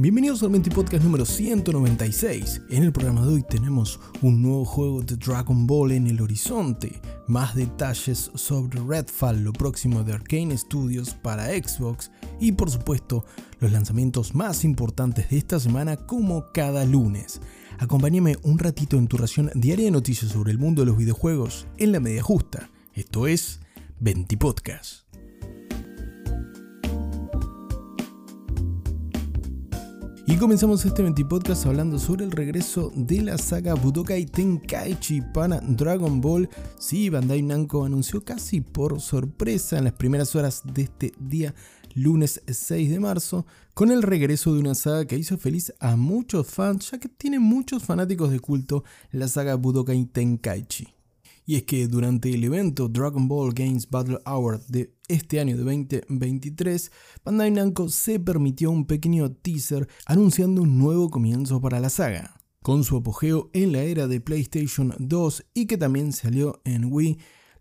Bienvenidos al Menti Podcast número 196. En el programa de hoy tenemos un nuevo juego de Dragon Ball en el horizonte, más detalles sobre Redfall, lo próximo de Arkane Studios para Xbox y por supuesto los lanzamientos más importantes de esta semana como cada lunes. Acompáñame un ratito en tu ración diaria de noticias sobre el mundo de los videojuegos en la media justa. Esto es Venti Podcast. Y comenzamos este 20 podcast hablando sobre el regreso de la saga Budokai Tenkaichi para Dragon Ball. Sí, Bandai Namco anunció casi por sorpresa en las primeras horas de este día lunes 6 de marzo, con el regreso de una saga que hizo feliz a muchos fans, ya que tiene muchos fanáticos de culto, la saga Budokai Tenkaichi. Y es que durante el evento Dragon Ball Games Battle Hour de este año de 2023, Bandai Namco se permitió un pequeño teaser anunciando un nuevo comienzo para la saga. Con su apogeo en la era de PlayStation 2 y que también salió en Wii,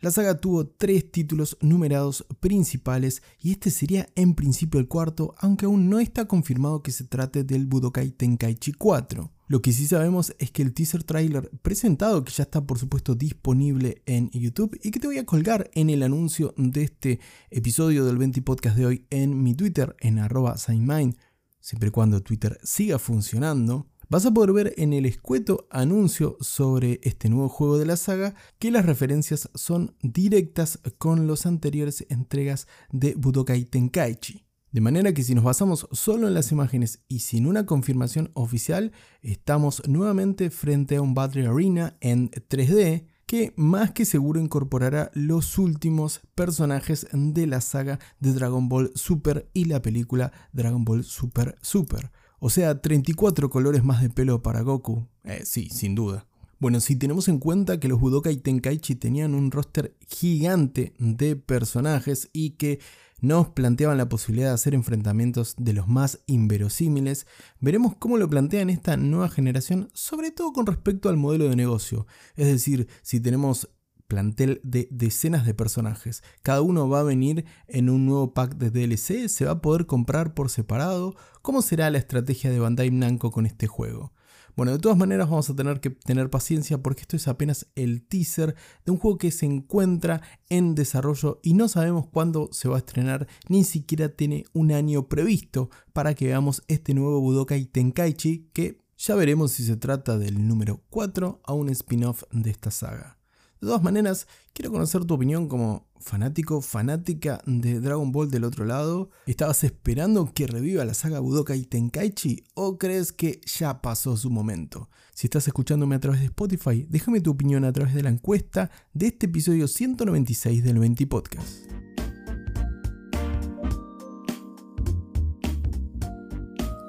la saga tuvo tres títulos numerados principales y este sería en principio el cuarto, aunque aún no está confirmado que se trate del Budokai Tenkaichi 4. Lo que sí sabemos es que el teaser trailer presentado, que ya está por supuesto disponible en YouTube y que te voy a colgar en el anuncio de este episodio del 20 podcast de hoy en mi Twitter, en arroba siempre y cuando Twitter siga funcionando, vas a poder ver en el escueto anuncio sobre este nuevo juego de la saga que las referencias son directas con las anteriores entregas de Budokai Tenkaichi. De manera que si nos basamos solo en las imágenes y sin una confirmación oficial, estamos nuevamente frente a un Battle Arena en 3D que más que seguro incorporará los últimos personajes de la saga de Dragon Ball Super y la película Dragon Ball Super Super. O sea, 34 colores más de pelo para Goku. Eh, sí, sin duda. Bueno, si tenemos en cuenta que los Budokai Tenkaichi tenían un roster gigante de personajes y que nos planteaban la posibilidad de hacer enfrentamientos de los más inverosímiles, veremos cómo lo plantean esta nueva generación, sobre todo con respecto al modelo de negocio. Es decir, si tenemos plantel de decenas de personajes. Cada uno va a venir en un nuevo pack de DLC, se va a poder comprar por separado. ¿Cómo será la estrategia de Bandai Namco con este juego? Bueno, de todas maneras vamos a tener que tener paciencia porque esto es apenas el teaser de un juego que se encuentra en desarrollo y no sabemos cuándo se va a estrenar, ni siquiera tiene un año previsto para que veamos este nuevo Budokai Tenkaichi que ya veremos si se trata del número 4 a un spin-off de esta saga. De todas maneras, quiero conocer tu opinión como fanático, fanática de Dragon Ball del otro lado. ¿Estabas esperando que reviva la saga Budokai Tenkaichi o crees que ya pasó su momento? Si estás escuchándome a través de Spotify, déjame tu opinión a través de la encuesta de este episodio 196 del 20 Podcast.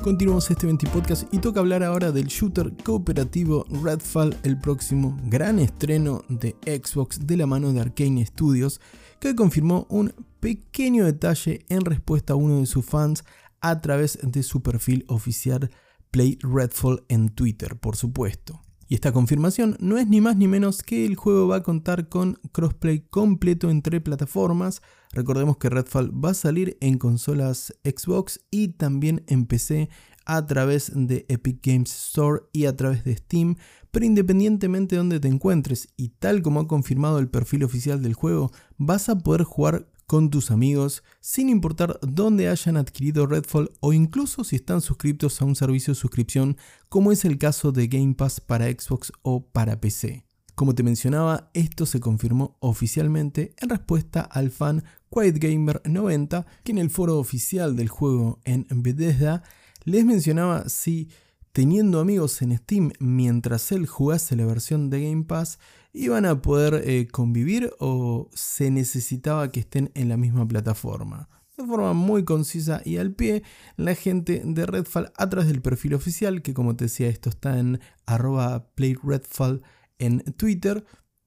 Continuamos este 20 podcast y toca hablar ahora del shooter cooperativo Redfall, el próximo gran estreno de Xbox de la mano de Arkane Studios, que confirmó un pequeño detalle en respuesta a uno de sus fans a través de su perfil oficial Play Redfall en Twitter, por supuesto. Y esta confirmación no es ni más ni menos que el juego va a contar con crossplay completo entre plataformas. Recordemos que Redfall va a salir en consolas Xbox y también en PC a través de Epic Games Store y a través de Steam, pero independientemente de donde te encuentres y tal como ha confirmado el perfil oficial del juego, vas a poder jugar con tus amigos, sin importar dónde hayan adquirido Redfall o incluso si están suscritos a un servicio de suscripción como es el caso de Game Pass para Xbox o para PC. Como te mencionaba, esto se confirmó oficialmente en respuesta al fan QuietGamer90 que en el foro oficial del juego en Bethesda les mencionaba si teniendo amigos en Steam mientras él jugase la versión de Game Pass, iban a poder eh, convivir o se necesitaba que estén en la misma plataforma. De forma muy concisa y al pie, la gente de Redfall a través del perfil oficial, que como te decía esto está en arroba playredfall en Twitter,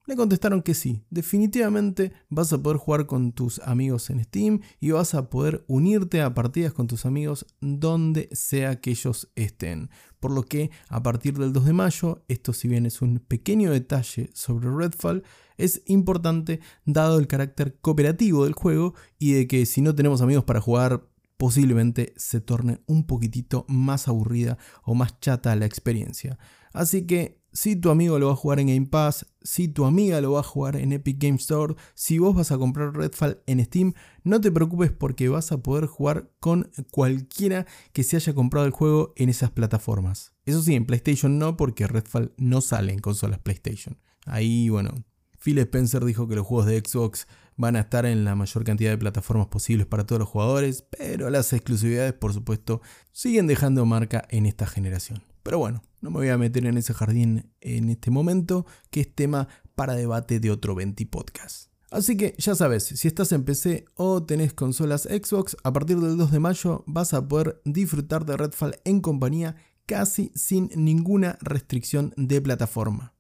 Le contestaron que sí, definitivamente vas a poder jugar con tus amigos en Steam y vas a poder unirte a partidas con tus amigos donde sea que ellos estén. Por lo que a partir del 2 de mayo, esto si bien es un pequeño detalle sobre Redfall, es importante dado el carácter cooperativo del juego y de que si no tenemos amigos para jugar posiblemente se torne un poquitito más aburrida o más chata la experiencia. Así que si tu amigo lo va a jugar en Game Pass, si tu amiga lo va a jugar en Epic Game Store, si vos vas a comprar Redfall en Steam, no te preocupes porque vas a poder jugar con cualquiera que se haya comprado el juego en esas plataformas. Eso sí, en PlayStation no, porque Redfall no sale en consolas PlayStation. Ahí, bueno, Phil Spencer dijo que los juegos de Xbox van a estar en la mayor cantidad de plataformas posibles para todos los jugadores, pero las exclusividades, por supuesto, siguen dejando marca en esta generación. Pero bueno, no me voy a meter en ese jardín en este momento, que es tema para debate de otro 20 podcast. Así que ya sabes, si estás en PC o tenés consolas Xbox, a partir del 2 de mayo vas a poder disfrutar de Redfall en compañía casi sin ninguna restricción de plataforma.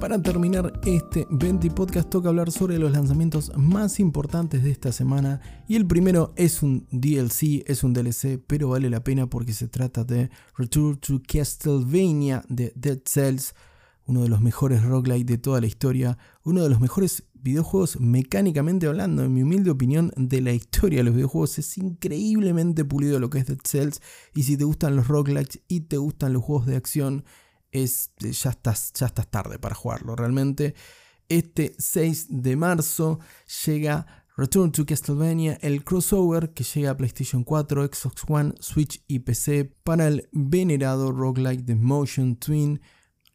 Para terminar este 20 podcast toca hablar sobre los lanzamientos más importantes de esta semana y el primero es un DLC, es un DLC, pero vale la pena porque se trata de Return to Castlevania de Dead Cells, uno de los mejores roguelite de toda la historia, uno de los mejores videojuegos mecánicamente hablando, en mi humilde opinión, de la historia de los videojuegos. Es increíblemente pulido lo que es Dead Cells y si te gustan los roguelites y te gustan los juegos de acción, es, ya, estás, ya estás tarde para jugarlo realmente. Este 6 de marzo llega Return to Castlevania, el crossover que llega a PlayStation 4, Xbox One, Switch y PC para el venerado roguelike de Motion Twin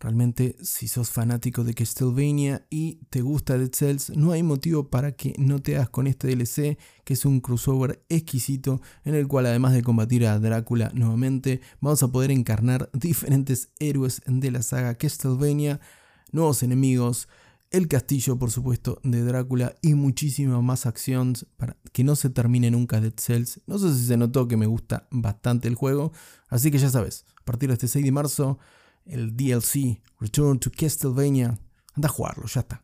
Realmente, si sos fanático de Castlevania y te gusta Dead Cells, no hay motivo para que no te hagas con este DLC, que es un crossover exquisito en el cual además de combatir a Drácula nuevamente, vamos a poder encarnar diferentes héroes de la saga Castlevania, nuevos enemigos, el castillo por supuesto de Drácula y muchísima más acción para que no se termine nunca Dead Cells. No sé si se notó que me gusta bastante el juego, así que ya sabes, a partir de este 6 de marzo el DLC Return to Castlevania. Anda a jugarlo, ya está.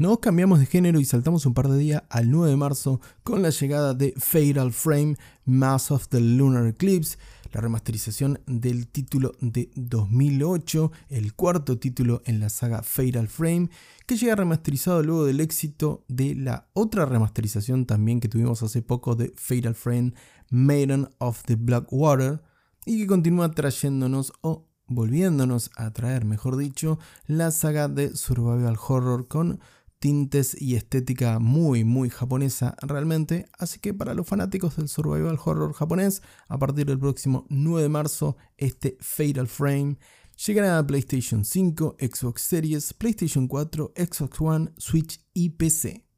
Nos cambiamos de género y saltamos un par de días al 9 de marzo con la llegada de Fatal Frame Mass of the Lunar Eclipse, la remasterización del título de 2008, el cuarto título en la saga Fatal Frame, que llega remasterizado luego del éxito de la otra remasterización también que tuvimos hace poco de Fatal Frame Maiden of the Blackwater y que continúa trayéndonos o volviéndonos a traer, mejor dicho, la saga de survival horror con tintes y estética muy muy japonesa realmente, así que para los fanáticos del survival horror japonés, a partir del próximo 9 de marzo, este Fatal Frame llegará a PlayStation 5, Xbox Series, PlayStation 4, Xbox One, Switch y PC.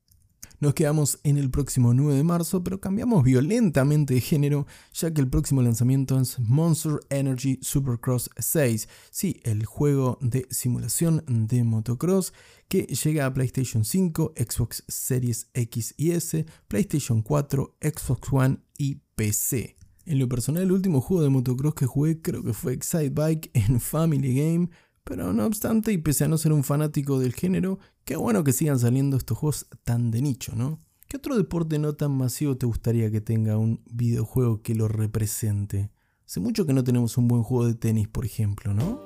Nos quedamos en el próximo 9 de marzo, pero cambiamos violentamente de género, ya que el próximo lanzamiento es Monster Energy Supercross 6. Sí, el juego de simulación de motocross que llega a PlayStation 5, Xbox Series X y S, PlayStation 4, Xbox One y PC. En lo personal, el último juego de motocross que jugué creo que fue Excite Bike en Family Game, pero no obstante, y pese a no ser un fanático del género, qué bueno que sigan saliendo estos juegos tan de nicho, ¿no? ¿Qué otro deporte no tan masivo te gustaría que tenga un videojuego que lo represente? Hace mucho que no tenemos un buen juego de tenis, por ejemplo, ¿no?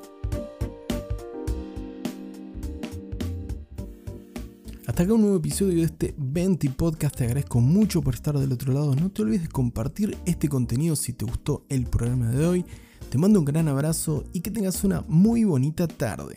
Hasta acá un nuevo episodio de este 20 Podcast. Te agradezco mucho por estar del otro lado. No te olvides de compartir este contenido si te gustó el programa de hoy. Te mando un gran abrazo y que tengas una muy bonita tarde.